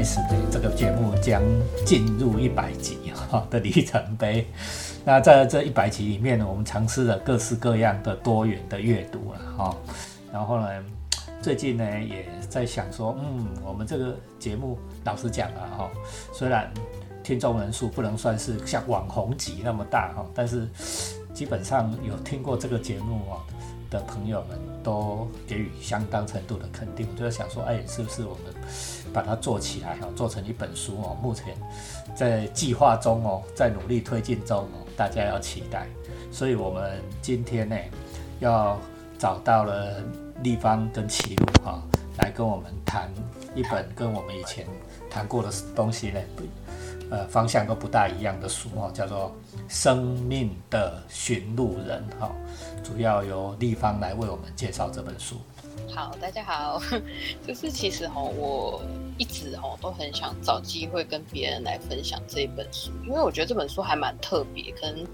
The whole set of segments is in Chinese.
开始呢，这个节目将进入一百集哈的里程碑。那在这一百集里面呢，我们尝试了各式各样的多元的阅读啊，哈。然后呢，最近呢也在想说，嗯，我们这个节目老实讲啊，哈，虽然听众人数不能算是像网红级那么大哈，但是基本上有听过这个节目哦的朋友们都给予相当程度的肯定。我就在想说，哎，是不是我们把它做起来哈，做成一本书哦？目前在计划中哦，在努力推进中哦，大家要期待。所以我们今天呢，要找到了立方跟齐鲁哈，来跟我们谈一本跟我们以前谈过的东西呢，呃，方向都不大一样的书哦，叫做《生命的寻路人》哈。主要由立方来为我们介绍这本书。好，大家好，就是其实哈，我一直哈都很想找机会跟别人来分享这一本书，因为我觉得这本书还蛮特别，可能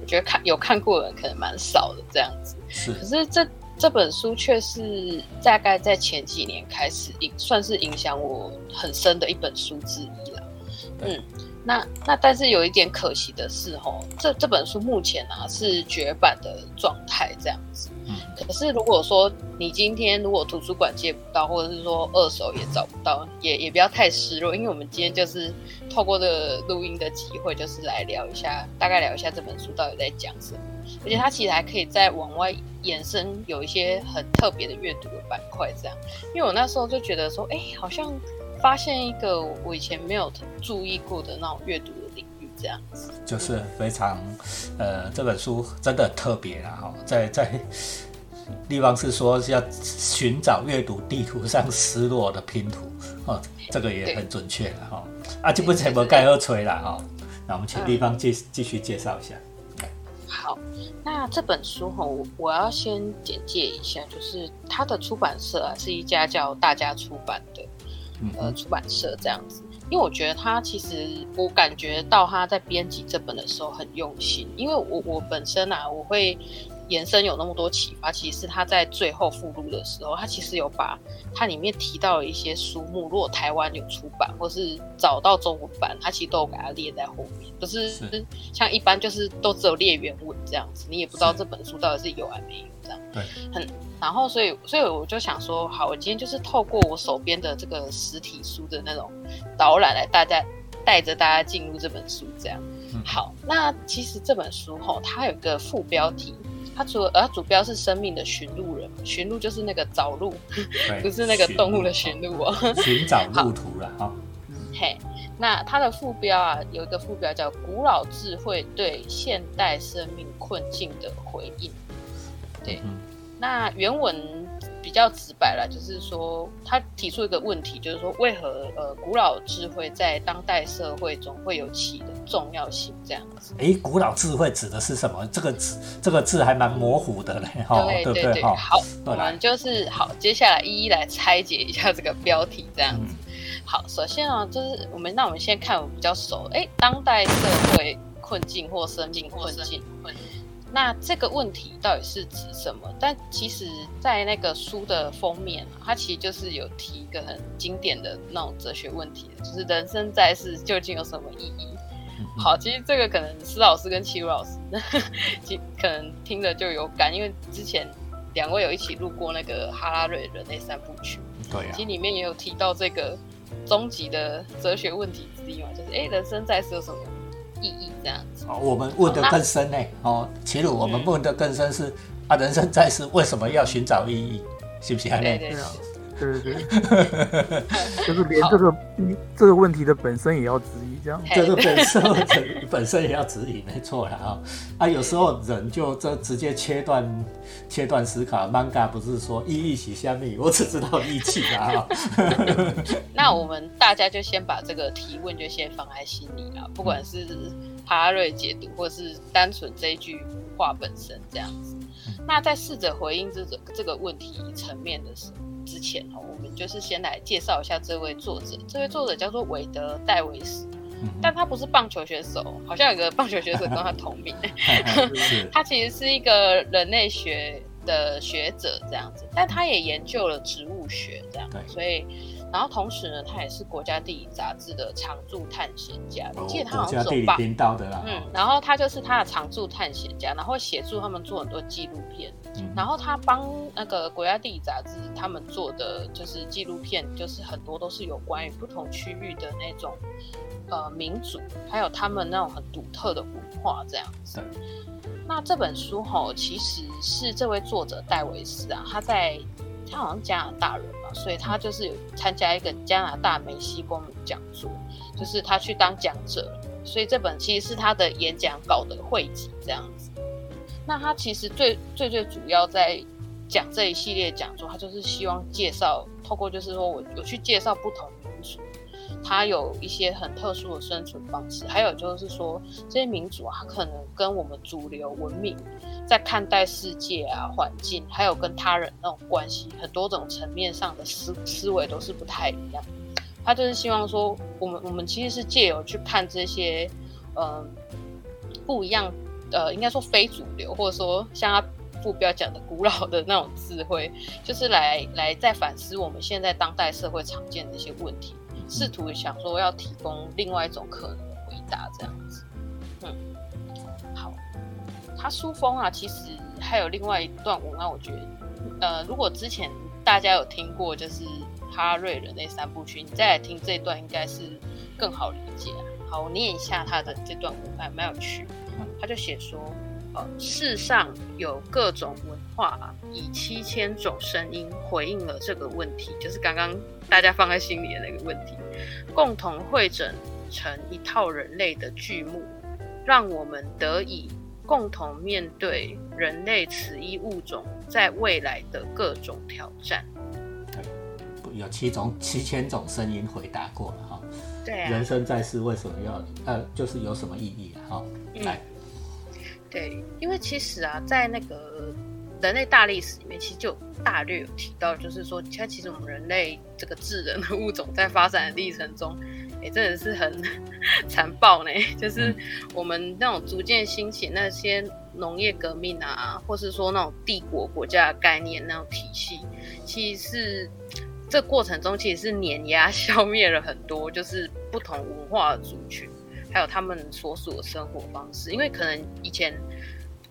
我觉得看有看过的人可能蛮少的这样子。是，可是这这本书却是大概在前几年开始影，算是影响我很深的一本书之一了。嗯。那那但是有一点可惜的是，哦，这这本书目前啊是绝版的状态这样子。嗯。可是如果说你今天如果图书馆借不到，或者是说二手也找不到，也也不要太失落，因为我们今天就是透过这录音的机会，就是来聊一下，大概聊一下这本书到底在讲什么。而且它其实还可以再往外延伸，有一些很特别的阅读的板块这样。因为我那时候就觉得说，哎，好像。发现一个我以前没有注意过的那种阅读的领域，这样子就是非常，呃，这本书真的特别啦哈，在在地方是说是要寻找阅读地图上失落的拼图哦，这个也很准确了哈。啊，就不怎么盖二吹了哈。那我们请地方继继续介绍一下。好，那这本书哈，我我要先简介一下，就是它的出版社啊是一家叫大家出版的。呃，出版社这样子，因为我觉得他其实，我感觉到他在编辑这本的时候很用心，因为我我本身啊，我会延伸有那么多启发，其实是他在最后附录的时候，他其实有把它里面提到的一些书目，如果台湾有出版或是找到中文版，他其实都有给它列在后面，不是像一般就是都只有列原文这样子，你也不知道这本书到底是有还没有这样，对，很。然后，所以，所以我就想说，好，我今天就是透过我手边的这个实体书的那种导览，来大家带着大家进入这本书，这样。好，那其实这本书吼，它有个副标题，它除了，呃，主标是生命的寻路人，寻路就是那个找路，不是那个动物的寻路哦，寻找 路途了哈。嘿，那它的副标啊，有一个副标叫“古老智慧对现代生命困境的回应”，对。那原文比较直白了，就是说他提出一个问题，就是说为何呃古老智慧在当代社会中会有起的重要性这样子？哎，古老智慧指的是什么？这个字这个字还蛮模糊的嘞，哈，对对对，好，我们就是好，接下来一一来拆解一下这个标题这样子。好，首先啊，就是我们那我们先看我们比较熟，哎，当代社会困境或生命困境。那这个问题到底是指什么？但其实，在那个书的封面，它其实就是有提一个很经典的那种哲学问题，就是人生在世究竟有什么意义？好，其实这个可能施老师跟齐鲁老师，其可能听了就有感，因为之前两位有一起录过那个哈拉瑞人类三部曲，对，其实里面也有提到这个终极的哲学问题之一嘛，就是哎，人生在世有什么？意义这样子，我们问的更深呢。哦，其实我们问的更深是啊，人生在世为什么要寻找意义？是不是？对对对对对，就是连这个这个问题的本身也要质疑，这样，这个本身 本身也要质疑，没错啦啊。啊，有时候人就这直接切断切断思考。manga 不是说意义起下面，我只知道义气啊。那我们大家就先把这个提问就先放在心里了，不管是哈瑞解读，或是单纯这一句话本身这样子。那在试着回应这个这个问题层面的时候。之前哦，我们就是先来介绍一下这位作者。这位作者叫做韦德·戴维斯，但他不是棒球选手，好像有个棒球选手跟他同名。他其实是一个人类学的学者这样子，但他也研究了植物学这样，所以然后同时呢，他也是国家地理杂志的常驻探险家。我记得他国家地理频道的啦。嗯，然后他就是他的常驻探险家，然后协助他们做很多纪录片。然后他帮那个国家地理杂志他们做的就是纪录片，就是很多都是有关于不同区域的那种呃民族，还有他们那种很独特的文化这样子。那这本书吼，其实是这位作者戴维斯啊，他在他好像加拿大人嘛，所以他就是有参加一个加拿大梅西公民讲座，就是他去当讲者，所以这本其实是他的演讲稿的汇集这样子。那他其实最最最主要在讲这一系列讲座，他就是希望介绍，透过就是说我有去介绍不同。它有一些很特殊的生存方式，还有就是说，这些民族啊，可能跟我们主流文明在看待世界啊、环境，还有跟他人那种关系，很多种层面上的思思维都是不太一样。他就是希望说，我们我们其实是借由去看这些，嗯，不一样，呃，应该说非主流，或者说像他副标讲的古老的那种智慧，就是来来在反思我们现在当代社会常见的一些问题。试图想说要提供另外一种可能的回答，这样子。嗯，好。他书风啊，其实还有另外一段文案，我觉得，呃，如果之前大家有听过，就是哈瑞人那三部曲，你再来听这段，应该是更好理解。好，我念一下他的这段文案，蛮有趣。他就写说。呃，世上有各种文化，以七千种声音回应了这个问题，就是刚刚大家放在心里的那个问题，共同会整成一套人类的剧目，让我们得以共同面对人类此一物种在未来的各种挑战。有七种、七千种声音回答过了哈。对，人生在世为什么要呃，就是有什么意义啊？哈，来。对，因为其实啊，在那个人类大历史里面，其实就大略有提到，就是说，它其实我们人类这个智人的物种在发展的历程中，哎，真的是很 残暴呢。就是我们那种逐渐兴起那些农业革命啊，或是说那种帝国国家的概念那种体系，其实是这过程中其实是碾压 消灭了很多就是不同文化的族群。还有他们所属的生活方式，因为可能以前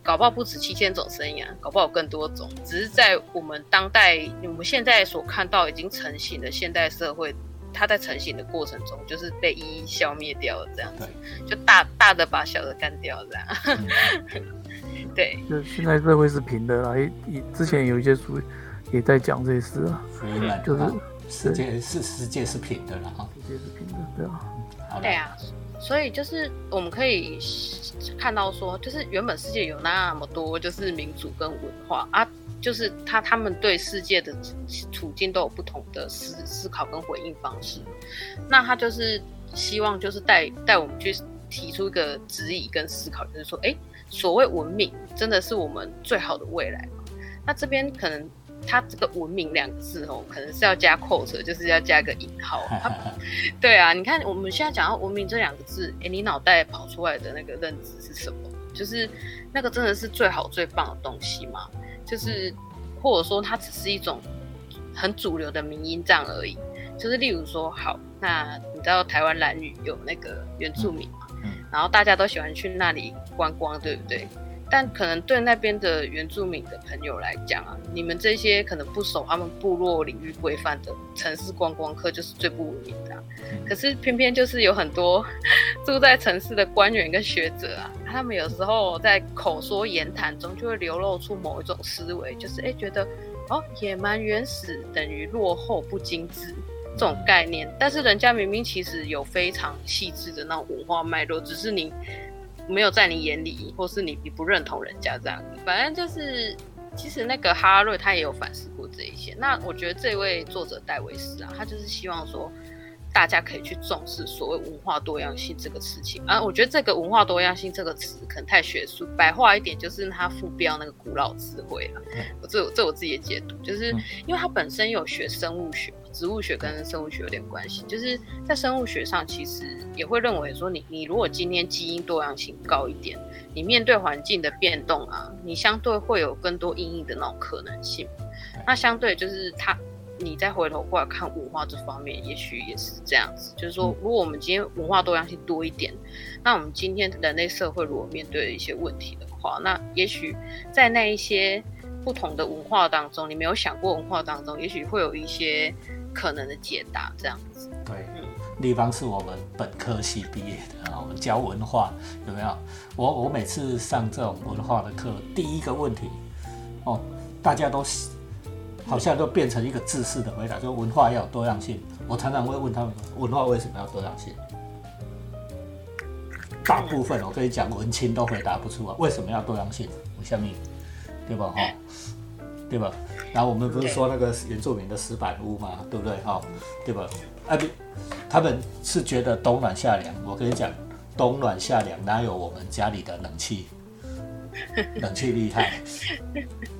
搞不好不止七千种声音啊，搞不好更多种，只是在我们当代我们现在所看到已经成型的现代社会，它在成型的过程中就是被一一消灭掉了，这样子，就大大的把小的干掉这样。对，就现在社会是平的啦，以之前有一些书也在讲这些事啊，就是世界是世界是平的了哈，世界是平的，对啊，对啊。所以就是我们可以看到说，就是原本世界有那么多就是民族跟文化啊，就是他他们对世界的处境都有不同的思思考跟回应方式。那他就是希望就是带带我们去提出一个质疑跟思考，就是说，哎，所谓文明真的是我们最好的未来吗？那这边可能。它这个“文明”两个字哦，可能是要加 quote，就是要加个引号。它对啊，你看我们现在讲到“文明”这两个字，哎，你脑袋跑出来的那个认知是什么？就是那个真的是最好最棒的东西吗？就是或者说它只是一种很主流的民音这样而已？就是例如说，好，那你知道台湾蓝屿有那个原住民嘛？然后大家都喜欢去那里观光，对不对？但可能对那边的原住民的朋友来讲啊，你们这些可能不守他们部落领域规范的城市观光客就是最不文明的。可是偏偏就是有很多 住在城市的官员跟学者啊，他们有时候在口说言谈中就会流露出某一种思维，就是哎觉得哦野蛮原始等于落后不精致这种概念。但是人家明明其实有非常细致的那种文化脉络，只是你。没有在你眼里，或是你你不认同人家这样，反正就是，其实那个哈瑞他也有反思过这一些。那我觉得这位作者戴维斯啊，他就是希望说。大家可以去重视所谓文化多样性这个事情啊，我觉得这个文化多样性这个词可能太学术，白话一点就是它副标那个古老智慧了。我这这我自己的解读，就是因为它本身有学生物学，植物学跟生物学有点关系，就是在生物学上其实也会认为说，你你如果今天基因多样性高一点，你面对环境的变动啊，你相对会有更多应应的那种可能性。那相对就是它。你再回头过来看文化这方面，也许也是这样子。就是说，如果我们今天文化多样性多一点，那我们今天人类社会如果面对一些问题的话，那也许在那一些不同的文化当中，你没有想过文化当中，也许会有一些可能的解答，这样子。对，立方是我们本科系毕业的啊，我们教文化有没有？我我每次上这种文化的课，第一个问题哦，大家都。好像都变成一个自私的回答，说文化要有多样性。我常常会问他们，文化为什么要多样性？大部分我跟你讲，文青都回答不出啊，为什么要多样性？我下面，对吧？哈，对吧？然后我们不是说那个原住民的石板屋嘛，对不对？哈，对吧？啊不，他们是觉得冬暖夏凉。我跟你讲，冬暖夏凉哪有我们家里的冷气？冷气厉害，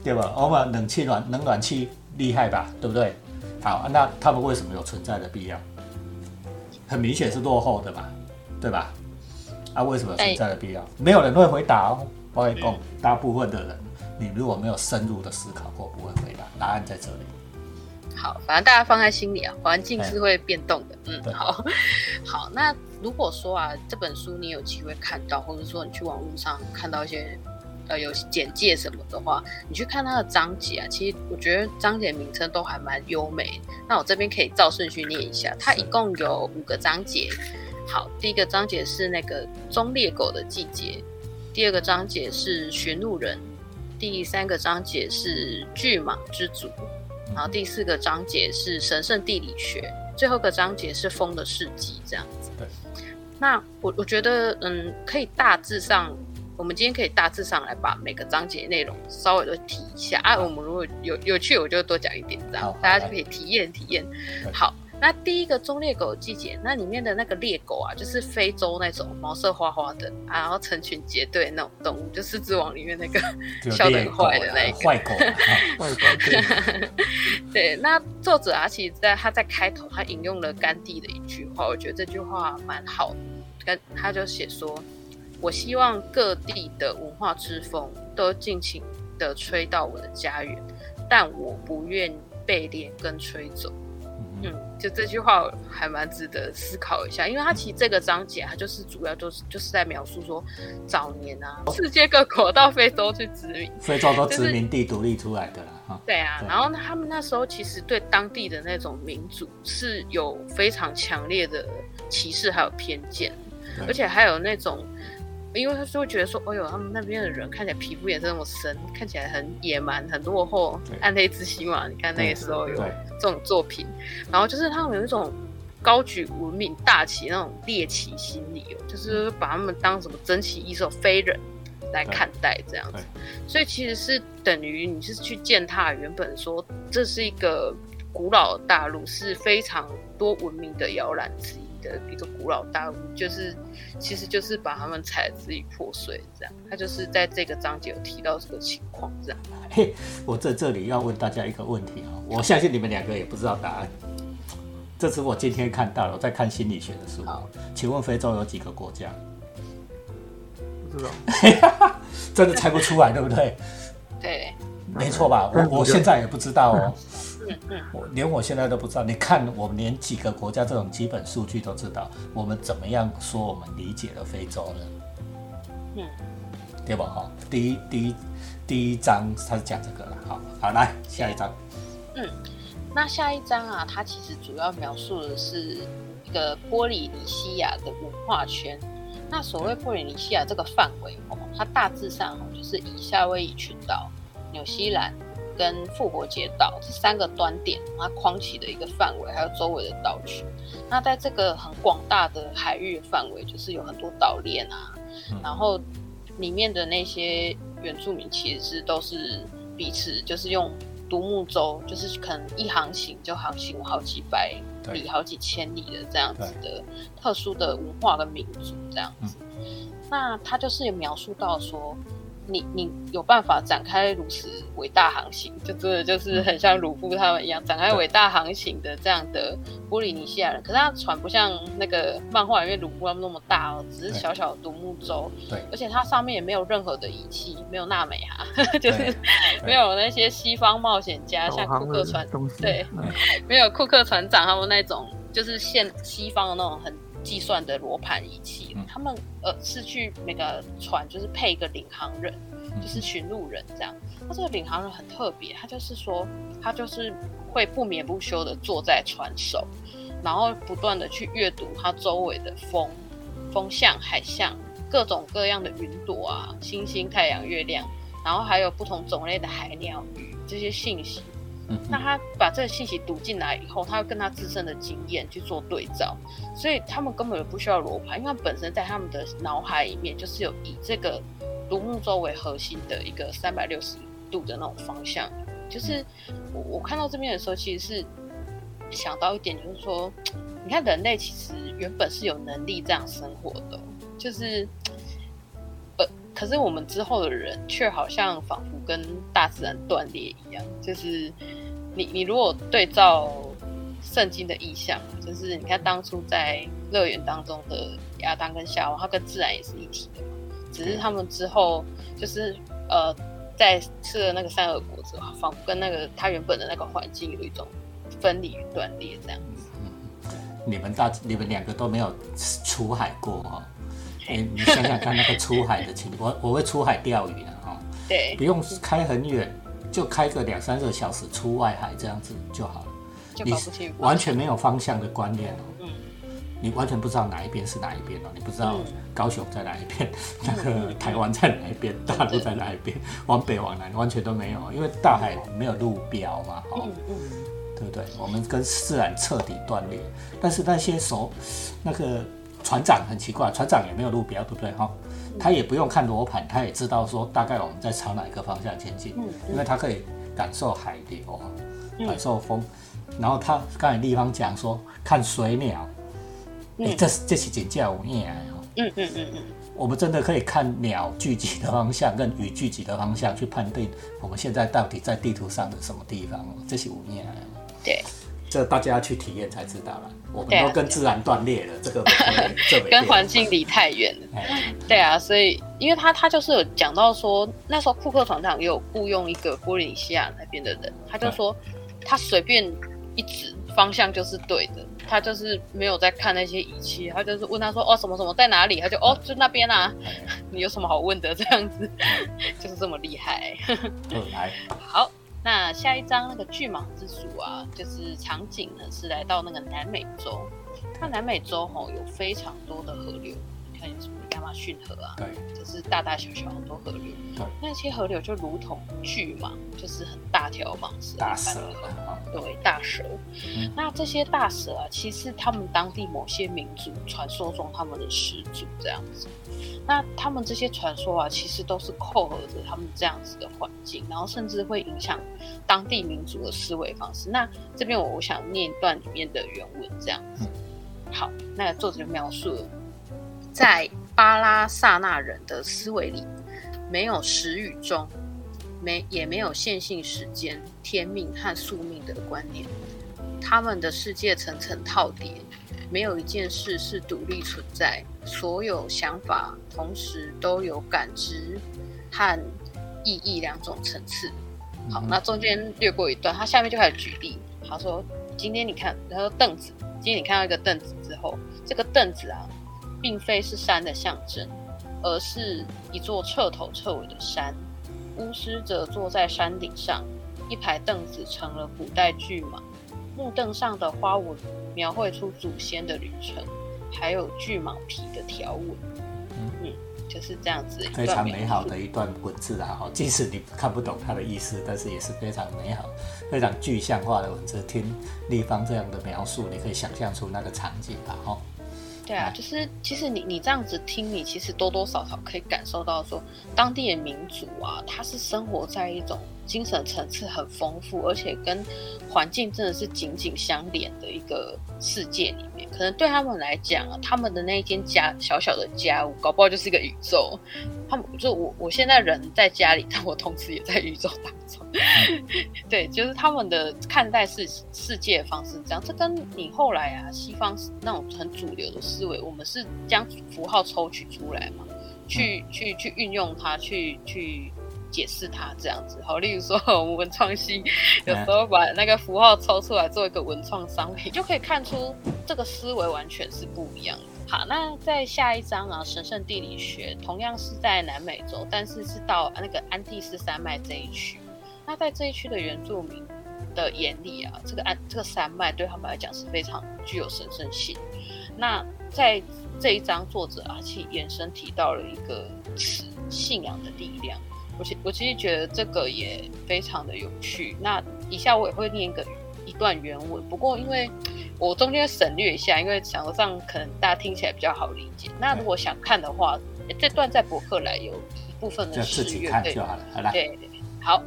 对吧？我们冷气暖冷暖气厉害吧，对不对？好，那他们为什么有存在的必要？很明显是落后的嘛，对吧？啊，为什么存在的必要？没有人会回答哦。我跟你讲，大部分的人，你如果没有深入的思考过，不会回答。答案在这里。好，反正大家放在心里啊，环境是会变动的。嗯，好，好。那如果说啊，这本书你有机会看到，或者说你去网络上看到一些。呃，有简介什么的话，你去看它的章节啊。其实我觉得章节名称都还蛮优美。那我这边可以照顺序念一下，它一共有五个章节。好，第一个章节是那个中猎狗的季节，第二个章节是寻路人，第三个章节是巨蟒之族，然后第四个章节是神圣地理学，最后个章节是风的事迹，这样子。对。那我我觉得，嗯，可以大致上。我们今天可以大致上来把每个章节内容稍微的提一下啊。我们如果有有趣，我就多讲一点，这样大家就可以体验体验。好，那第一个中猎狗季节，那里面的那个猎狗啊，就是非洲那种毛色花花的，然后成群结队那种动物，就《狮子王》里面那个 笑得很坏的那个 坏狗。坏狗。对，那作者啊，其实在他在开头他引用了甘地的一句话，我觉得这句话蛮好的，跟他就写说。我希望各地的文化之风都尽情的吹到我的家园，但我不愿被连根吹走。嗯，就这句话还蛮值得思考一下，因为它其实这个章节它就是主要就是就是在描述说早年啊，世界各国到非洲去殖民，非洲都殖民地独立出来的啦。对啊，然后他们那时候其实对当地的那种民族是有非常强烈的歧视还有偏见，而且还有那种。因为他就会觉得说，哎呦，他们那边的人看起来皮肤颜色那么深，看起来很野蛮、很落后，暗黑之心嘛。你看那个时候有这种作品，然后就是他们有一种高举文明大旗那种猎奇心理哦，就是把他们当什么珍奇异兽、非人来看待这样子。所以其实是等于你是去践踏原本说这是一个古老的大陆，是非常多文明的摇篮之一。的一个古老大陆，就是其实就是把他们踩支离破碎，这样。他就是在这个章节有提到这个情况，这样。嘿，我在这里要问大家一个问题啊，我相信你们两个也不知道答案。这是我今天看到了，我在看心理学的书。请问非洲有几个国家？不知道。真的猜不出来，对不对？对，没错吧？我我现在也不知道哦。我连我现在都不知道，你看我们连几个国家这种基本数据都知道，我们怎么样说我们理解了非洲呢？嗯，对吧？哈，第一第一第一章他是讲这个了，好，好来下一章。嗯，那下一章啊，它其实主要描述的是一个波利尼西亚的文化圈。那所谓波利尼西亚这个范围哦，它大致上就是以夏威夷群岛、纽西兰。跟复活节岛这三个端点，它框起的一个范围，还有周围的岛群。那在这个很广大的海域范围，就是有很多岛链啊，然后里面的那些原住民其实是都是彼此就是用独木舟，就是可能一航行就航行好几百里、好几千里的这样子的特殊的文化跟民族这样子。那他就是有描述到说。你你有办法展开如此伟大航行，就真的就是很像鲁夫他们一样展开伟大航行的这样的波利尼西亚人。可是他船不像那个漫画里面鲁夫他们那么大哦，只是小小的独木舟。对，而且它上面也没有任何的仪器，没有纳美哈，就是 没有那些西方冒险家像库克船，对，没有库克船长他们那种就是现西方的那种很。计算的罗盘仪器，他们呃是去每个船就是配一个领航人，就是寻路人这样。那这个领航人很特别，他就是说他就是会不眠不休的坐在船首，然后不断的去阅读它周围的风、风向、海象、各种各样的云朵啊、星星、太阳、月亮，然后还有不同种类的海鸟、鱼这些信息。那他把这个信息读进来以后，他会跟他自身的经验去做对照，所以他们根本不需要罗盘，因为本身在他们的脑海里面就是有以这个独木舟为核心的一个三百六十度的那种方向。就是我我看到这边的时候，其实是想到一点，就是说，你看人类其实原本是有能力这样生活的，就是，可是我们之后的人却好像仿佛跟大自然断裂一样，就是。你你如果对照圣经的意象，就是你看当初在乐园当中的亚当跟夏娃，他跟自然也是一体的嘛，只是他们之后就是呃在吃了那个三恶果之后，仿佛跟那个他原本的那个环境有一种分离与断裂这样子。你们大你们两个都没有出海过哈？你你想想看那个出海的情，我我会出海钓鱼的哈，对，不用开很远。就开个两三个小时出外海这样子就好了，你完全没有方向的观念哦，嗯，你完全不知道哪一边是哪一边哦，你不知道高雄在哪一边，那个台湾在哪一边，大陆在哪一边，往北往南完全都没有，因为大海没有路标嘛，哦，对不对？我们跟自然彻底断裂，但是那些手那个船长很奇怪，船长也没有路标，对不对？哈。他也不用看罗盘，他也知道说大概我们在朝哪一个方向前进，因为他可以感受海流，感受风。然后他刚才地方讲说看水鸟，哎，这是这是真叫无言哦。嗯嗯嗯嗯，我们真的可以看鸟聚集的方向跟雨聚集的方向去判定我们现在到底在地图上的什么地方，这是无言。对。这大家去体验才知道了，我们都跟自然断裂了，这个 跟环境离太远了。对啊，所以因为他他就是有讲到说，那时候库克船长也有雇佣一个波利尼西亚那边的人，他就说他随便一指方向就是对的，他就是没有在看那些仪器，他就是问他说哦什么什么在哪里，他就哦就那边啊，你有什么好问的？这样子，就是这么厉害。来，好。那下一张那个巨蟒之鼠啊，就是场景呢是来到那个南美洲。那南美洲吼有非常多的河流，你看有什么亚马逊河啊，对，就是大大小小很多河流。对，那些河流就如同巨蟒，就是很大条蟒蛇，大蛇对，大蛇。那这些大蛇啊，其实他们当地某些民族传说中他们的始祖这样子。那他们这些传说啊，其实都是扣合着他们这样子的环境，然后甚至会影响当地民族的思维方式。那这边我我想念一段里面的原文，这样子。好，那作者就描述了，在巴拉萨纳人的思维里，没有时与终，没也没有线性时间、天命和宿命的观念。他们的世界层层套叠。没有一件事是独立存在，所有想法同时都有感知和意义两种层次。好，那中间略过一段，他下面就开始举例。他说：“今天你看，他说凳子，今天你看到一个凳子之后，这个凳子啊，并非是山的象征，而是一座彻头彻尾的山。巫师则坐在山顶上，一排凳子成了古代巨蟒。”木凳上的花纹描绘出祖先的旅程，还有巨蟒皮的条纹。嗯，就是这样子，非常美好的一段文字啊！哈，即使你看不懂它的意思，但是也是非常美好、非常具象化的文字。听立方这样的描述，你可以想象出那个场景吧？哈。对啊，就是其实你你这样子听，你其实多多少少可以感受到说，当地的民族啊，他是生活在一种精神层次很丰富，而且跟环境真的是紧紧相连的一个世界里面。可能对他们来讲啊，他们的那一间家小小的家务，搞不好就是一个宇宙。他们就我我现在人在家里，但我同时也在宇宙当中。对，就是他们的看待世世界的方式这样。这跟你后来啊，西方那种很主流的思维，我们是将符号抽取出来嘛，去去去运用它，去去。解释它这样子，好，例如说 我们文创系有时候把那个符号抽出来做一个文创商品，就可以看出这个思维完全是不一样的。好，那在下一章啊，神圣地理学同样是在南美洲，但是是到那个安第斯山脉这一区。那在这一区的原住民的眼里啊，这个安这个山脉对他们来讲是非常具有神圣性。那在这一章，作者啊，其延伸提到了一个词——信仰的力量。我其我其实觉得这个也非常的有趣。那以下我也会念一个一段原文，不过因为我中间省略一下，因为想说这样可能大家听起来比较好理解。那如果想看的话，这段在博客来有一部分的诗句，对就好了。好了，对，好，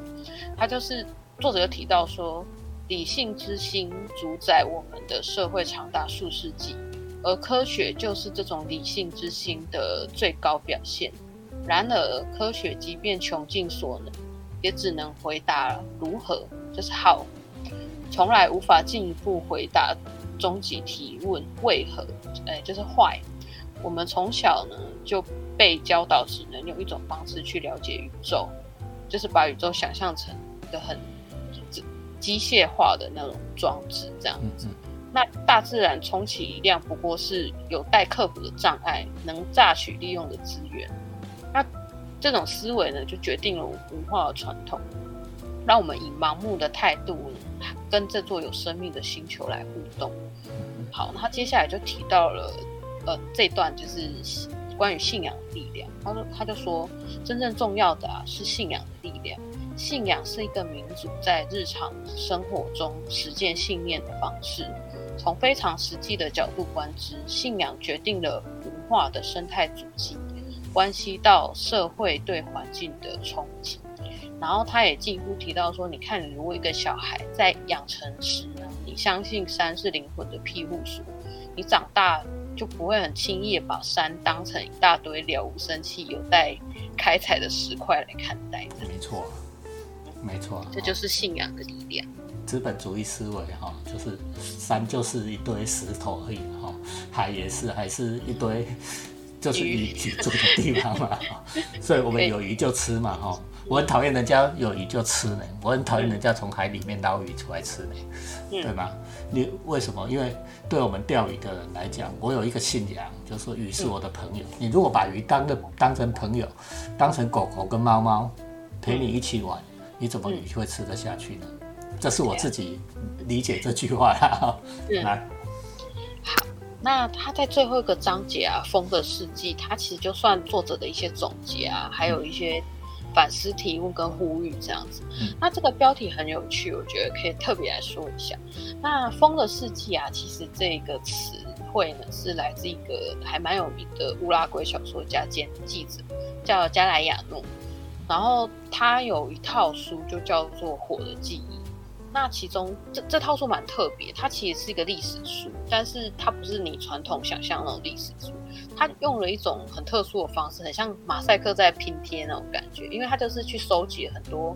他就是作者有提到说，理性之心主宰我们的社会长达数世纪，而科学就是这种理性之心的最高表现。然而，科学即便穷尽所能，也只能回答如何，就是 how，从来无法进一步回答终极提问为何，哎，就是 why。我们从小呢就被教导只能用一种方式去了解宇宙，就是把宇宙想象成一个很机械化的那种装置这样子。那大自然充其量不过是有待克服的障碍，能榨取利用的资源。那这种思维呢，就决定了文化的传统，让我们以盲目的态度跟这座有生命的星球来互动。好，那接下来就提到了，呃，这段就是关于信仰的力量。他说，他就说，真正重要的啊是信仰的力量。信仰是一个民族在日常生活中实践信念的方式。从非常实际的角度观之，信仰决定了文化的生态足迹。关系到社会对环境的冲击，然后他也进一步提到说：“你看，如果一个小孩在养成时呢，你相信山是灵魂的庇护所，你长大就不会很轻易把山当成一大堆了无生气、有待开采的石块来看待。”没错，没错，这就是信仰的力量。资本主义思维哈，就是山就是一堆石头而已哈，海也是，还是一堆。就是鱼居住的地方嘛，所以我们有鱼就吃嘛，哈。我很讨厌人家有鱼就吃呢，我很讨厌人家从海里面捞鱼出来吃呢，对吗？你为什么？因为对我们钓鱼的人来讲，我有一个信仰，就是说鱼是我的朋友。你如果把鱼当个当成朋友，当成狗狗跟猫猫陪你一起玩，你怎么鱼会吃得下去呢？这是我自己理解这句话啦。来。那他在最后一个章节啊，《风的世纪》，他其实就算作者的一些总结啊，还有一些反思提问跟呼吁这样子。那这个标题很有趣，我觉得可以特别来说一下。那《风的世纪》啊，其实这个词汇呢，是来自一个还蛮有名的乌拉圭小说家兼记者，叫加莱亚诺。然后他有一套书，就叫做《火的记忆》。那其中这这套书蛮特别，它其实是一个历史书，但是它不是你传统想象那种历史书，它用了一种很特殊的方式，很像马赛克在拼贴那种感觉，因为它就是去收集很多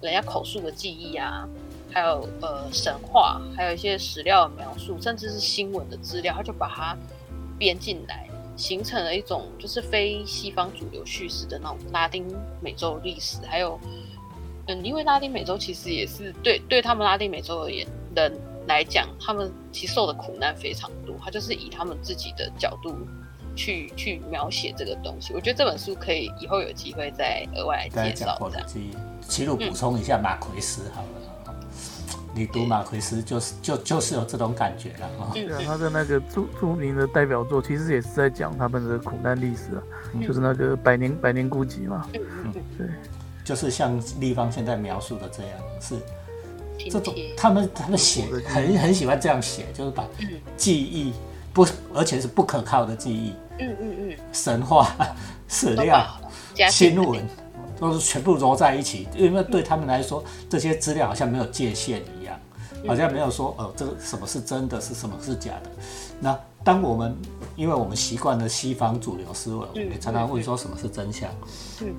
人家口述的记忆啊，还有呃神话，还有一些史料的描述，甚至是新闻的资料，它就把它编进来，形成了一种就是非西方主流叙事的那种拉丁美洲历史，还有。嗯，因为拉丁美洲其实也是对对他们拉丁美洲而言人来讲，他们其实受的苦难非常多。他就是以他们自己的角度去去描写这个东西。我觉得这本书可以以后有机会再额外来介绍。再讲其实补充一下马奎斯好了，你读马奎斯就是就就是有这种感觉了哈。对啊，他的那个著著名的代表作其实也是在讲他们的苦难历史啊，就是那个《百年百年孤寂》嘛。嗯，对。就是像立方现在描述的这样，是这种他们他们写很很喜欢这样写，就是把记忆不而且是不可靠的记忆，嗯嗯嗯，神话 史料新闻都是全部揉在一起，因为对他们来说，这些资料好像没有界限一样，好像没有说哦，这个什么是真的，是什么是假的。那当我们因为我们习惯了西方主流思维，我们常常会说什么是真相，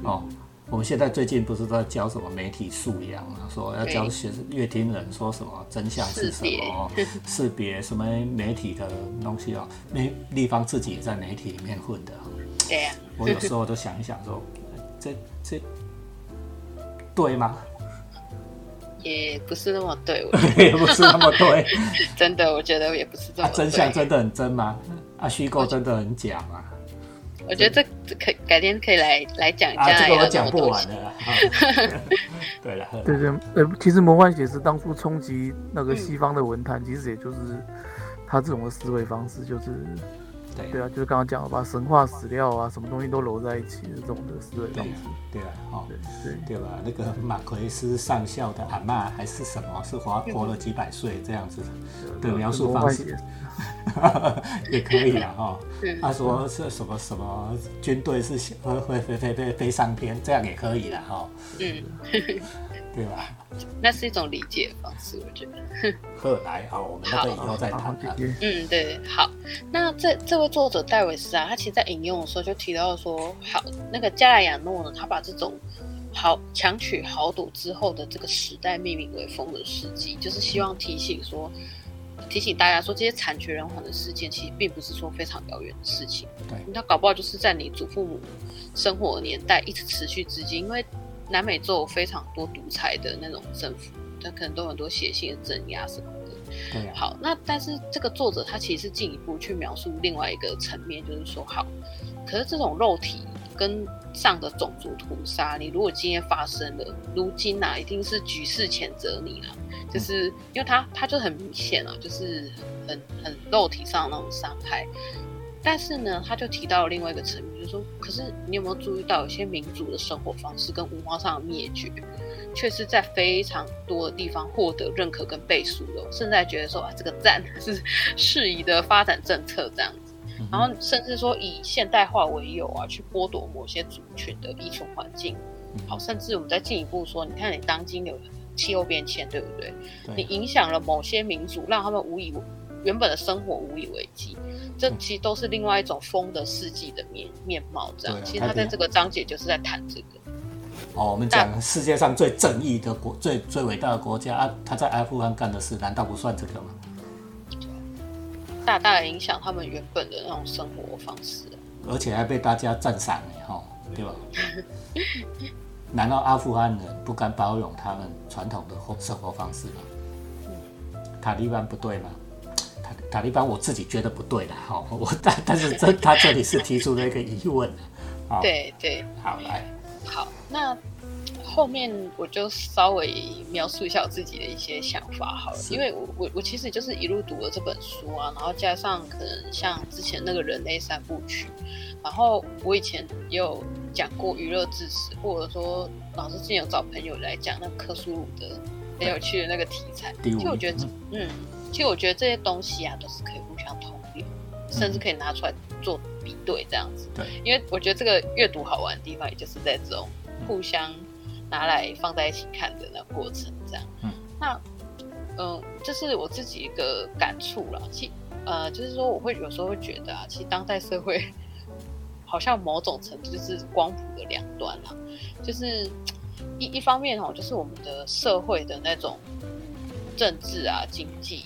哦。我们现在最近不是在教什么媒体素养啊？说要教学乐听人说什么真相是什么，识别什么媒体的东西哦。那立方自己也在媒体里面混的。对呀。我有时候都想一想说，这这对吗？也不是那么对，也不是那么对。真的，我觉得也不是这么。真相真的很真吗？啊，虚构真的很假吗？我觉得这可改天可以来来讲一下。啊，这个我讲不完的。对了，对对，呃，其实魔幻写实当初冲击那个西方的文坛，其实也就是他这种的思维方式，就是。对对啊，就是刚刚讲了，把神话史料啊，什么东西都揉在一起的这种的思维方式。对啊，哦，对对吧？那个马奎斯上校的阿妈还是什么，是活活了几百岁这样子的描述方式，也可以啊，哈。他说是什么什么军队是会会飞飞飞飞上天，这样也可以了，哈。嗯。对吧？那是一种理解方式，我觉得。后来，好，我们那个以后再谈。嗯，对，好。那这这位作者戴维斯啊，他其实在引用的时候就提到说，好，那个加莱亚诺呢，他把这种豪强取豪赌之后的这个时代命名为风的世纪，就是希望提醒说，提醒大家说，这些惨绝人寰的事件其实并不是说非常遥远的事情。对，那搞不好就是在你祖父母生活的年代一直持续至今，因为。南美洲有非常多独裁的那种政府，他可能都很多血腥的镇压什么的。对，好，那但是这个作者他其实进一步去描述另外一个层面，就是说，好，可是这种肉体跟上的种族屠杀，你如果今天发生了，如今啊，一定是举世谴责你了，就是因为他他就很明显了，就是很很肉体上的那种伤害。但是呢，他就提到了另外一个层面，就是说，可是你有没有注意到，有些民族的生活方式跟文化上的灭绝，却是在非常多的地方获得认可跟背书的，甚至还觉得说啊，这个赞是适宜的发展政策这样子，然后甚至说以现代化为由啊，去剥夺某些族群的依存环境。好，甚至我们再进一步说，你看你当今有气候变迁，对不对？你影响了某些民族，让他们无以原本的生活无以为继。这其实都是另外一种风的世纪的面面貌，这样。其实他在这个章节就是在谈这个。哦，我们讲世界上最正义的国、最最伟大的国家啊，他在阿富汗干的事，难道不算这个吗？大大的影响他们原本的那种生活方式，而且还被大家赞赏呢，哈，对吧？难道阿富汗人不敢包容他们传统的生活方式吗？塔利班不对吗？塔塔利班，我自己觉得不对的，哈，我但但是这他这里是提出了一个疑问，啊，对对，好来，好，那后面我就稍微描述一下我自己的一些想法好了，因为我我我其实就是一路读了这本书啊，然后加上可能像之前那个人类三部曲，然后我以前也有讲过娱乐知识，或者说老师之前有找朋友来讲那克苏鲁的很有趣的那个题材，其实我觉得嗯。其实我觉得这些东西啊，都是可以互相通用，甚至可以拿出来做比对这样子。对，因为我觉得这个阅读好玩的地方，也就是在这种互相拿来放在一起看的那过程这样。嗯，那嗯，这是我自己一个感触了。其呃，就是说我会有时候会觉得啊，其实当代社会好像某种程度就是光谱的两端啊，就是一一方面哦，就是我们的社会的那种政治啊、经济。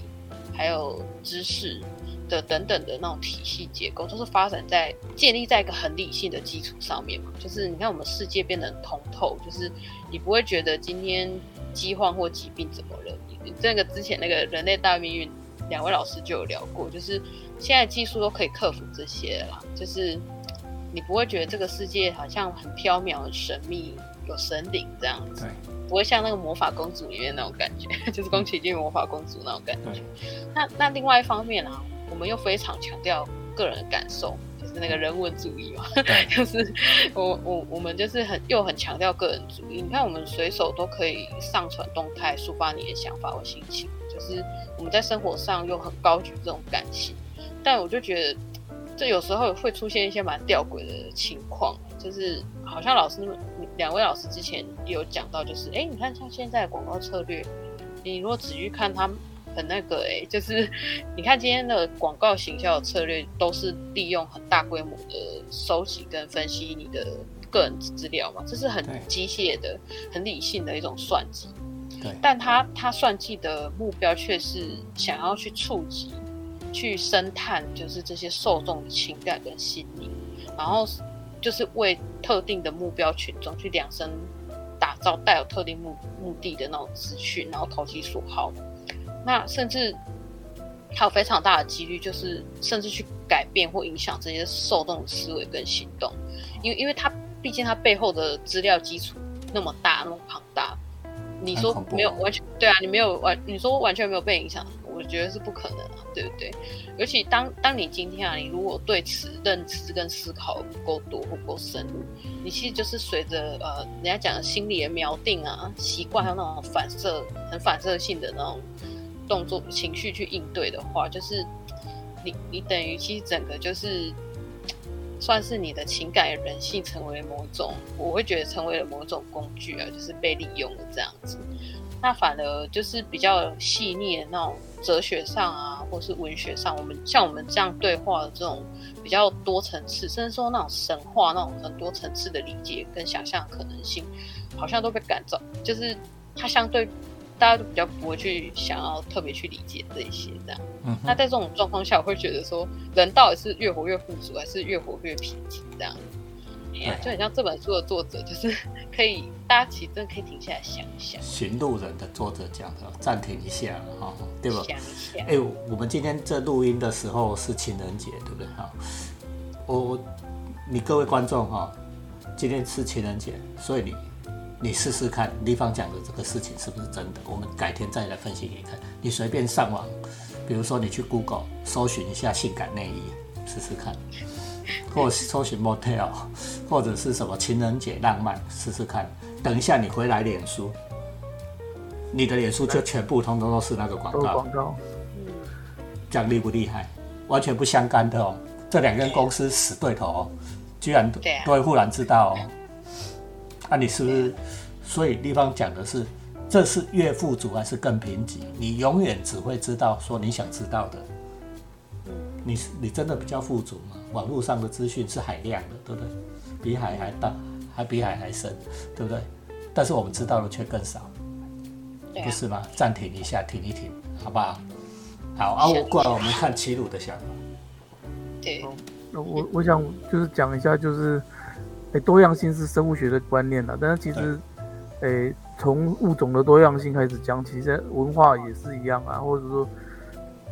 还有知识的等等的那种体系结构，都是发展在建立在一个很理性的基础上面嘛。就是你看，我们世界变得通透，就是你不会觉得今天饥荒或疾病怎么了。你这个之前那个人类大命运，两位老师就有聊过，就是现在技术都可以克服这些了。就是你不会觉得这个世界好像很缥缈、很神秘，有神灵这样子。不会像那个魔法公主里面那种感觉，就是宫崎骏魔法公主那种感觉。那那另外一方面啊，我们又非常强调个人的感受，就是那个人文主义嘛，就是我我我们就是很又很强调个人主义。你看，我们随手都可以上传动态，抒发你的想法或心情，就是我们在生活上又很高举这种感情。但我就觉得，这有时候会出现一些蛮吊诡的情况。就是好像老师两位老师之前有讲到，就是哎，你看像现在的广告策略，你如果仔细看，他们很那个哎，就是你看今天的广告行销的策略，都是利用很大规模的收集跟分析你的个人资料嘛，这是很机械的、很理性的一种算计。对，但他他算计的目标却是想要去触及、去深探，就是这些受众的情感跟心理，然后。就是为特定的目标群众去量身打造带有特定目目的的那种资讯，然后投其所好。那甚至还有非常大的几率，就是甚至去改变或影响这些受众的思维跟行动。因为，因为它毕竟它背后的资料基础那么大，那么庞大。你说没有完全对啊？你没有完，你说完全没有被影响。我觉得是不可能啊，对不对？尤其当当你今天啊，你如果对此认知跟思考不够多不够深入，你其实就是随着呃人家讲的心理的锚定啊、习惯还有那种反射、很反射性的那种动作、情绪去应对的话，就是你你等于其实整个就是 算是你的情感人性成为某种，我会觉得成为了某种工具啊，就是被利用了这样子。那反而就是比较细腻的那种。哲学上啊，或是文学上，我们像我们这样对话的这种比较多层次，甚至说那种神话那种很多层次的理解跟想象可能性，好像都被赶走。就是它相对大家都比较不会去想要特别去理解这一些这样。嗯。那在这种状况下，我会觉得说，人到底是越活越富足，还是越活越贫瘠这样？就很像这本书的作者，就是可以大家其实真的可以停下来想一想。寻路人的作者讲的，暂停一下哈，对吧？想一下。哎，我们今天这录音的时候是情人节，对不对？哈，我你各位观众哈，今天是情人节，所以你你试试看，立方讲的这个事情是不是真的？我们改天再来分析给你看。你随便上网，比如说你去 Google 搜寻一下性感内衣，试试看。或是搜寻 motel，或者是什么情人节浪漫，试试看。等一下你回来脸书，你的脸书就全部通通都是那个广告。广告，讲厉不厉害？完全不相干的哦。这两间公司死对头哦，居然都会忽然知道哦。那你是不是？所以地方讲的是，这是越富足还是更贫瘠？你永远只会知道说你想知道的。你你真的比较富足吗？网络上的资讯是海量的，对不对？比海还大，还比海还深，对不对？但是我们知道的却更少，不是吗？暂停一下，停一停，好不好？好啊，我过来，我们看齐鲁的想法。对，那我我想就是讲一下，就是诶，多样性是生物学的观念了，但是其实诶，从物种的多样性开始讲，其实文化也是一样啊，或者说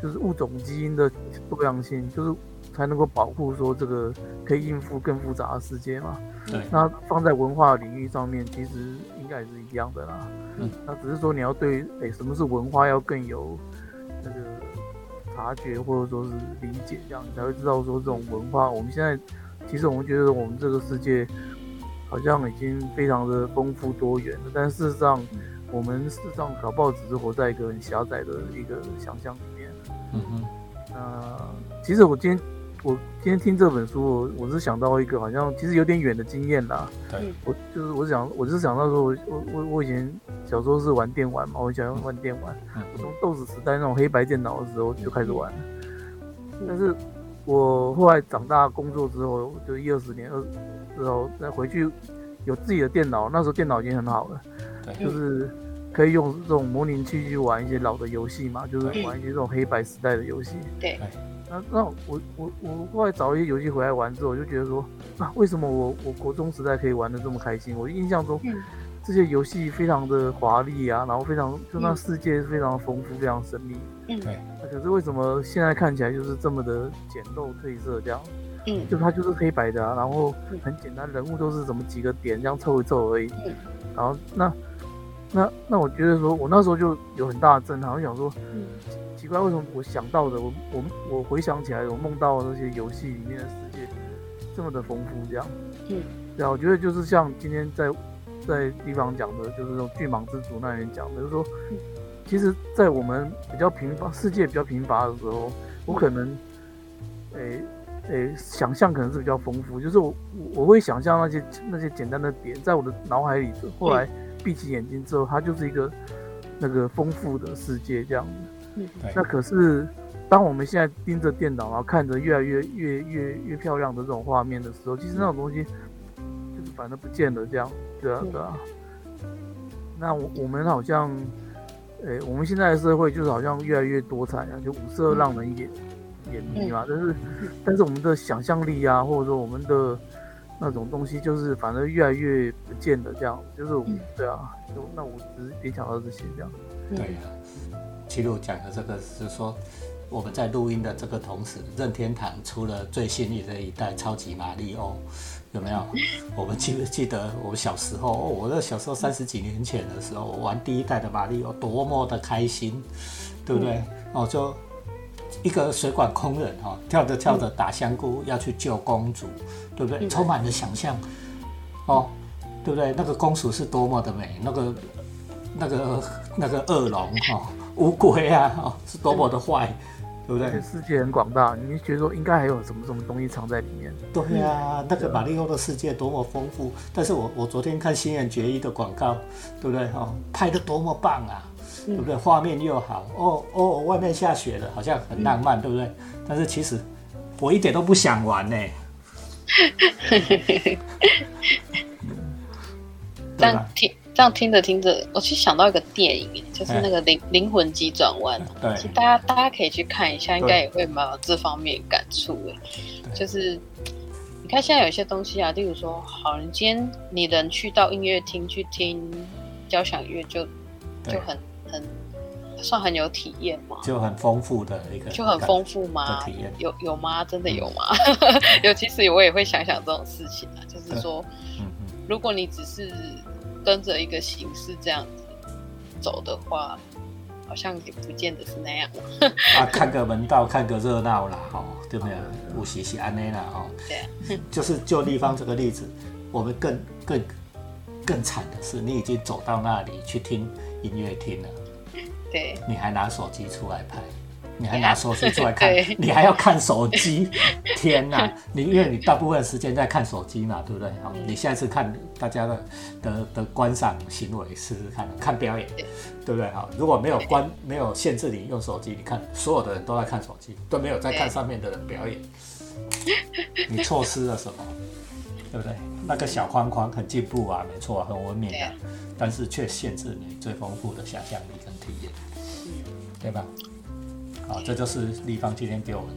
就是物种基因的多样性，就是。才能够保护说这个可以应付更复杂的世界嘛？对。那放在文化领域上面，其实应该也是一样的啦。嗯。那只是说你要对诶什么是文化要更有那个察觉或者说是理解，这样你才会知道说这种文化。我们现在其实我们觉得我们这个世界好像已经非常的丰富多元了，但事实上我们事实上搞不好只是活在一个很狭窄的一个想象里面。嗯哼。那其实我今天。我今天听这本书，我是想到一个好像其实有点远的经验啦。对，我就是我想，我是想到说，我我我我以前小时候是玩电玩嘛，我想玩电玩。我从豆子时代那种黑白电脑的时候就开始玩。但是，我后来长大工作之后，就一二十年二之后再回去有自己的电脑，那时候电脑已经很好了。对，就是可以用这种模拟器去玩一些老的游戏嘛，就是玩一些这种黑白时代的游戏。对。那那我我我后来找一些游戏回来玩之后，我就觉得说啊，为什么我我国中时代可以玩的这么开心？我印象中这些游戏非常的华丽啊，然后非常就那世界非常丰富，非常神秘。嗯，对。可是为什么现在看起来就是这么的简陋褪色这样？嗯，就它就是黑白的啊，然后很简单，人物都是怎么几个点这样凑一凑而已。嗯，然后那那那我觉得说，我那时候就有很大的震撼，我想说。嗯奇怪，为什么我想到的，我我我回想起来，我梦到那些游戏里面的世界这么的丰富，这样，嗯，对啊，我觉得就是像今天在在地方讲的，就是说巨蟒之族那边讲的，就是说，其实，在我们比较贫乏世界比较贫乏的时候，我可能，诶，诶，想象可能是比较丰富，就是我我会想象那些那些简单的点，在我的脑海里。后来闭起眼睛之后，它就是一个那个丰富的世界这样子。那可是当我们现在盯着电脑，然后看着越来越越越越漂亮的这种画面的时候，其实那种东西就是反正不见了这样。对啊，对啊。那我我们好像，诶，我们现在的社会就是好像越来越多彩啊，就五色让人眼。眼迷嘛，但是但是我们的想象力啊，或者说我们的那种东西，就是反正越来越不见了，这样就是对啊，就那我只是联想到这些这样。对啊，齐鲁讲的这个是说，我们在录音的这个同时，任天堂出了最新的一代超级马里奥，有没有？我们记不记得我们小时候？哦，我那小时候三十几年前的时候，我玩第一代的马里奥，多么的开心，对不对？哦，就。一个水管工人哈，跳着跳着打香菇要去救公主，对不对？充满了想象，哦，对不对？那个公主是多么的美，那个那个那个恶龙哈，乌龟啊，哦，是多么的坏，对不对？世界很广大，你觉得说应该还有什么什么东西藏在里面？对呀，那个马里奥的世界多么丰富。但是我我昨天看新人决一的广告，对不对？哦，拍的多么棒啊！对不对？画面又好哦哦，外面下雪了，好像很浪漫，对不对？但是其实我一点都不想玩呢。这样听，这样听着听着，我其实想到一个电影，就是那个《灵灵魂急转弯》。对，其实大家大家可以去看一下，应该也会蛮有这方面感触的。就是你看现在有些东西啊，例如说，好，你今天你能去到音乐厅去听交响乐，就就很。很算很有体验吗？就很丰富的一个，就很丰富吗？体验有有吗？真的有吗？有，其实我也会想想这种事情啊，就是说，如果你只是跟着一个形式这样子走的话，好像也不见得是那样。啊，看个门道，看个热闹啦，哦，对不对？无锡是安内啦，哦，对，就是就立方这个例子，我们更更更惨的是，你已经走到那里去听音乐厅了。对，你还拿手机出来拍，你还拿手机出来看，你还要看手机，天哪！你因为你大部分时间在看手机嘛，对不对？好，你下次看大家的的的观赏行为试试看，看表演，对不对？好，如果没有关没有限制你用手机，你看所有的人都在看手机，都没有在看上面的人表演，你错失了什么？对不对？那个小框框很进步啊，没错，很文明啊，但是却限制你最丰富的想象力跟体验，对吧？好，这就是立方今天给我们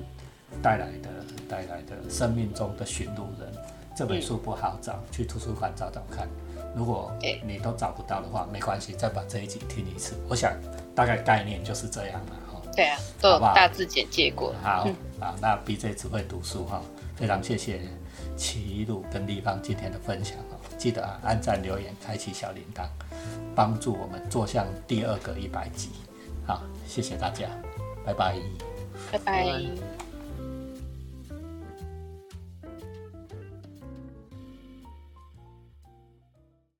带来的带来的生命中的寻路人这本书不好找，去图书馆找找看。如果你都找不到的话，没关系，再把这一集听一次。我想大概概念就是这样了哈。对啊，都有大致简介过。好，好，那 BJ 只会读书哈，非常谢谢。齐鲁跟立方今天的分享哦，记得啊，按赞、留言、开启小铃铛，帮助我们做向第二个一百集。好，谢谢大家，拜拜，拜拜。